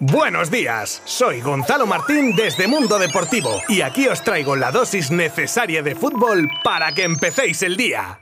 Buenos días, soy Gonzalo Martín desde Mundo Deportivo y aquí os traigo la dosis necesaria de fútbol para que empecéis el día.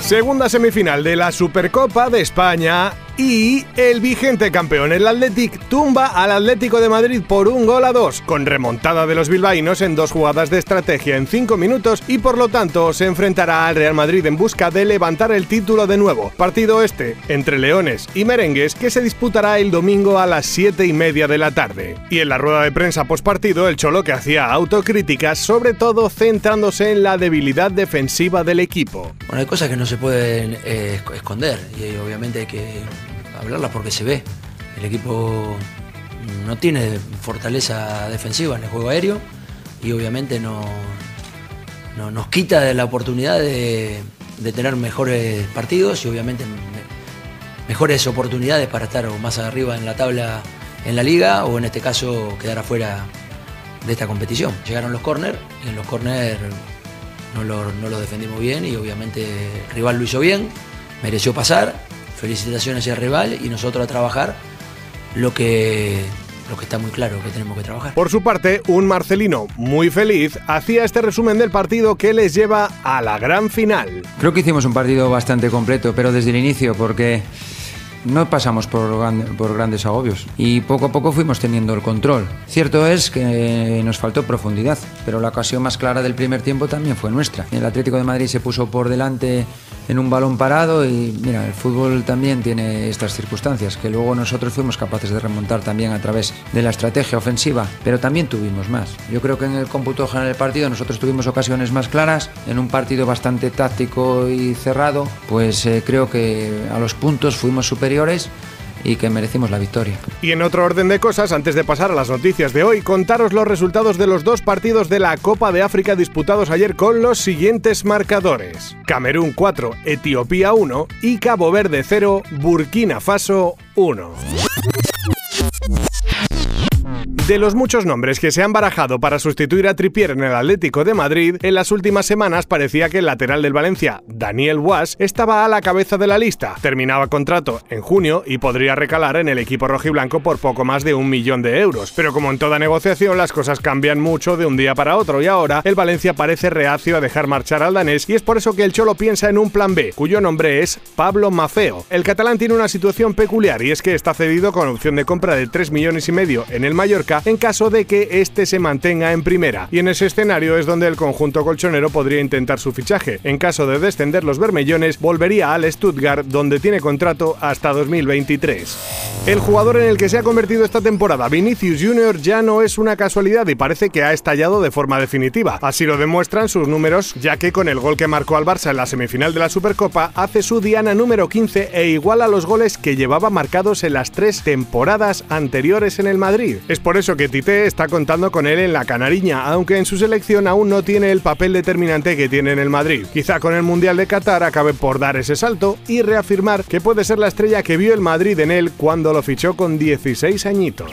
Segunda semifinal de la Supercopa de España y el vigente campeón, el Athletic, tumba al Atlético de Madrid por un gol a dos, con remontada de los bilbaínos en dos jugadas de estrategia en cinco minutos y por lo tanto se enfrentará al Real Madrid en busca de levantar el título de nuevo. Partido este entre Leones y Merengues que se disputará el domingo a las siete y media de la tarde. Y en la rueda de prensa postpartido, el Cholo que hacía autocríticas, sobre todo centrándose en la debilidad defensiva del equipo. Bueno, hay cosas que no se pueden eh, esconder y obviamente hay que hablarla porque se ve. El equipo no tiene fortaleza defensiva en el juego aéreo y obviamente no, nos quita de la oportunidad de, tener mejores partidos y obviamente mejores oportunidades para estar más arriba en la tabla en la liga o en este caso quedar afuera de esta competición. Llegaron los corners en los corners no lo, no lo defendimos bien y obviamente rival lo hizo bien, mereció pasar felicitaciones al rival y nosotros a trabajar lo que, lo que está muy claro que tenemos que trabajar. Por su parte, un Marcelino muy feliz hacía este resumen del partido que les lleva a la gran final. Creo que hicimos un partido bastante completo, pero desde el inicio, porque no pasamos por, grandes agobios y poco a poco fuimos teniendo el control. Cierto es que nos faltó profundidad, pero la ocasión más clara del primer tiempo también fue nuestra. El Atlético de Madrid se puso por delante en un balón parado y mira, el fútbol también tiene estas circunstancias, que luego nosotros fuimos capaces de remontar también a través de la estrategia ofensiva, pero también tuvimos más. Yo creo que en el cómputo general del partido nosotros tuvimos ocasiones más claras, en un partido bastante táctico y cerrado, pues eh, creo que a los puntos fuimos superiores y que merecimos la victoria. Y en otro orden de cosas, antes de pasar a las noticias de hoy, contaros los resultados de los dos partidos de la Copa de África disputados ayer con los siguientes marcadores. Camerún 4, Etiopía 1 y Cabo Verde 0, Burkina Faso 1. De los muchos nombres que se han barajado para sustituir a Trippier en el Atlético de Madrid, en las últimas semanas parecía que el lateral del Valencia, Daniel Was, estaba a la cabeza de la lista. Terminaba contrato en junio y podría recalar en el equipo rojiblanco por poco más de un millón de euros. Pero como en toda negociación, las cosas cambian mucho de un día para otro y ahora el Valencia parece reacio a dejar marchar al danés y es por eso que el Cholo piensa en un plan B, cuyo nombre es Pablo Mafeo. El catalán tiene una situación peculiar y es que está cedido con opción de compra de 3 millones y medio en el Mallorca en caso de que este se mantenga en primera. Y en ese escenario es donde el conjunto colchonero podría intentar su fichaje. En caso de descender los bermellones, volvería al Stuttgart, donde tiene contrato hasta 2023. El jugador en el que se ha convertido esta temporada, Vinicius Jr., ya no es una casualidad y parece que ha estallado de forma definitiva. Así lo demuestran sus números, ya que con el gol que marcó al Barça en la semifinal de la Supercopa, hace su diana número 15 e iguala los goles que llevaba marcados en las tres temporadas anteriores en el Madrid. Es por eso eso que Tite está contando con él en la Canariña, aunque en su selección aún no tiene el papel determinante que tiene en el Madrid. Quizá con el Mundial de Qatar acabe por dar ese salto y reafirmar que puede ser la estrella que vio el Madrid en él cuando lo fichó con 16 añitos.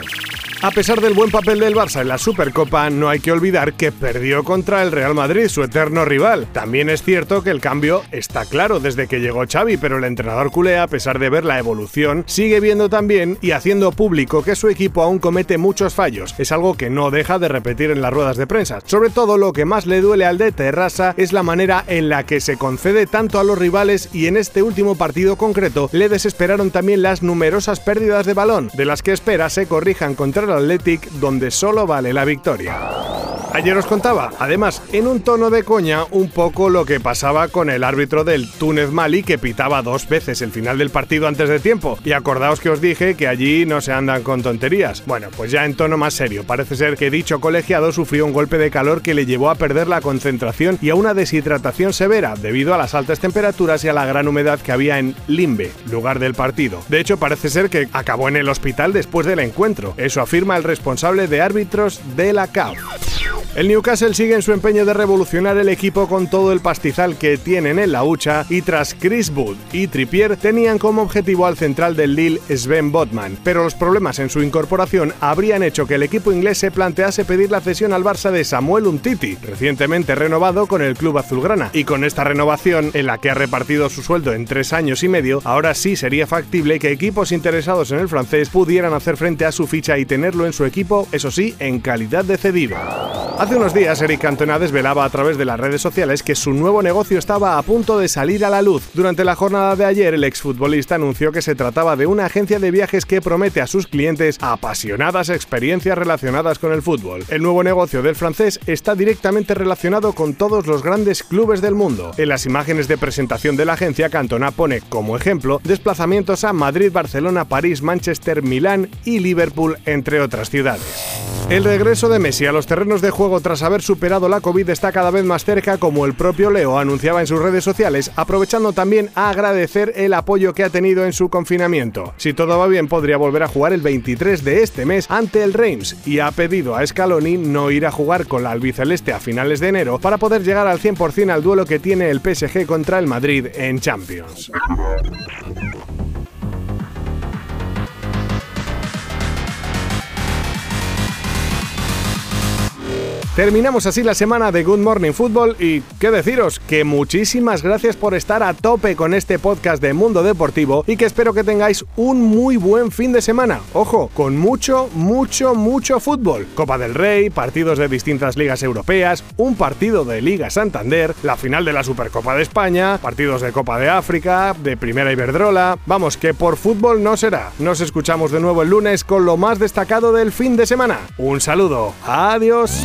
A pesar del buen papel del Barça en la Supercopa, no hay que olvidar que perdió contra el Real Madrid, su eterno rival. También es cierto que el cambio está claro desde que llegó Xavi, pero el entrenador culé, a pesar de ver la evolución, sigue viendo también y haciendo público que su equipo aún comete muchos fallos. Es algo que no deja de repetir en las ruedas de prensa. Sobre todo lo que más le duele al de Terrassa es la manera en la que se concede tanto a los rivales y en este último partido concreto le desesperaron también las numerosas pérdidas de balón, de las que espera se corrijan contra Athletic donde solo vale la victoria. Ayer os contaba, además, en un tono de coña, un poco lo que pasaba con el árbitro del Túnez Mali que pitaba dos veces el final del partido antes de tiempo. Y acordaos que os dije que allí no se andan con tonterías. Bueno, pues ya en tono más serio, parece ser que dicho colegiado sufrió un golpe de calor que le llevó a perder la concentración y a una deshidratación severa debido a las altas temperaturas y a la gran humedad que había en Limbe, lugar del partido. De hecho, parece ser que acabó en el hospital después del encuentro. Eso afirma el responsable de árbitros de la CAF. El Newcastle sigue en su empeño de revolucionar el equipo con todo el pastizal que tienen en la hucha y tras Chris Wood y Trippier tenían como objetivo al central del Lille Sven Botman, pero los problemas en su incorporación habrían hecho que el equipo inglés se plantease pedir la cesión al Barça de Samuel Umtiti, recientemente renovado con el club azulgrana, y con esta renovación, en la que ha repartido su sueldo en tres años y medio, ahora sí sería factible que equipos interesados en el francés pudieran hacer frente a su ficha y tenerlo en su equipo, eso sí, en calidad de cedido. Hace unos días Eric Cantona desvelaba a través de las redes sociales que su nuevo negocio estaba a punto de salir a la luz. Durante la jornada de ayer, el exfutbolista anunció que se trataba de una agencia de viajes que promete a sus clientes apasionadas experiencias relacionadas con el fútbol. El nuevo negocio del francés está directamente relacionado con todos los grandes clubes del mundo. En las imágenes de presentación de la agencia, Cantona pone como ejemplo desplazamientos a Madrid, Barcelona, París, Manchester, Milán y Liverpool, entre otras ciudades. El regreso de Messi a los terrenos de juego tras haber superado la COVID está cada vez más cerca, como el propio Leo anunciaba en sus redes sociales, aprovechando también a agradecer el apoyo que ha tenido en su confinamiento. Si todo va bien, podría volver a jugar el 23 de este mes ante el Reims y ha pedido a Scaloni no ir a jugar con la albiceleste a finales de enero para poder llegar al 100% al duelo que tiene el PSG contra el Madrid en Champions. Terminamos así la semana de Good Morning Football y qué deciros, que muchísimas gracias por estar a tope con este podcast de Mundo Deportivo y que espero que tengáis un muy buen fin de semana. Ojo, con mucho, mucho, mucho fútbol. Copa del Rey, partidos de distintas ligas europeas, un partido de Liga Santander, la final de la Supercopa de España, partidos de Copa de África, de Primera Iberdrola. Vamos, que por fútbol no será. Nos escuchamos de nuevo el lunes con lo más destacado del fin de semana. Un saludo. Adiós.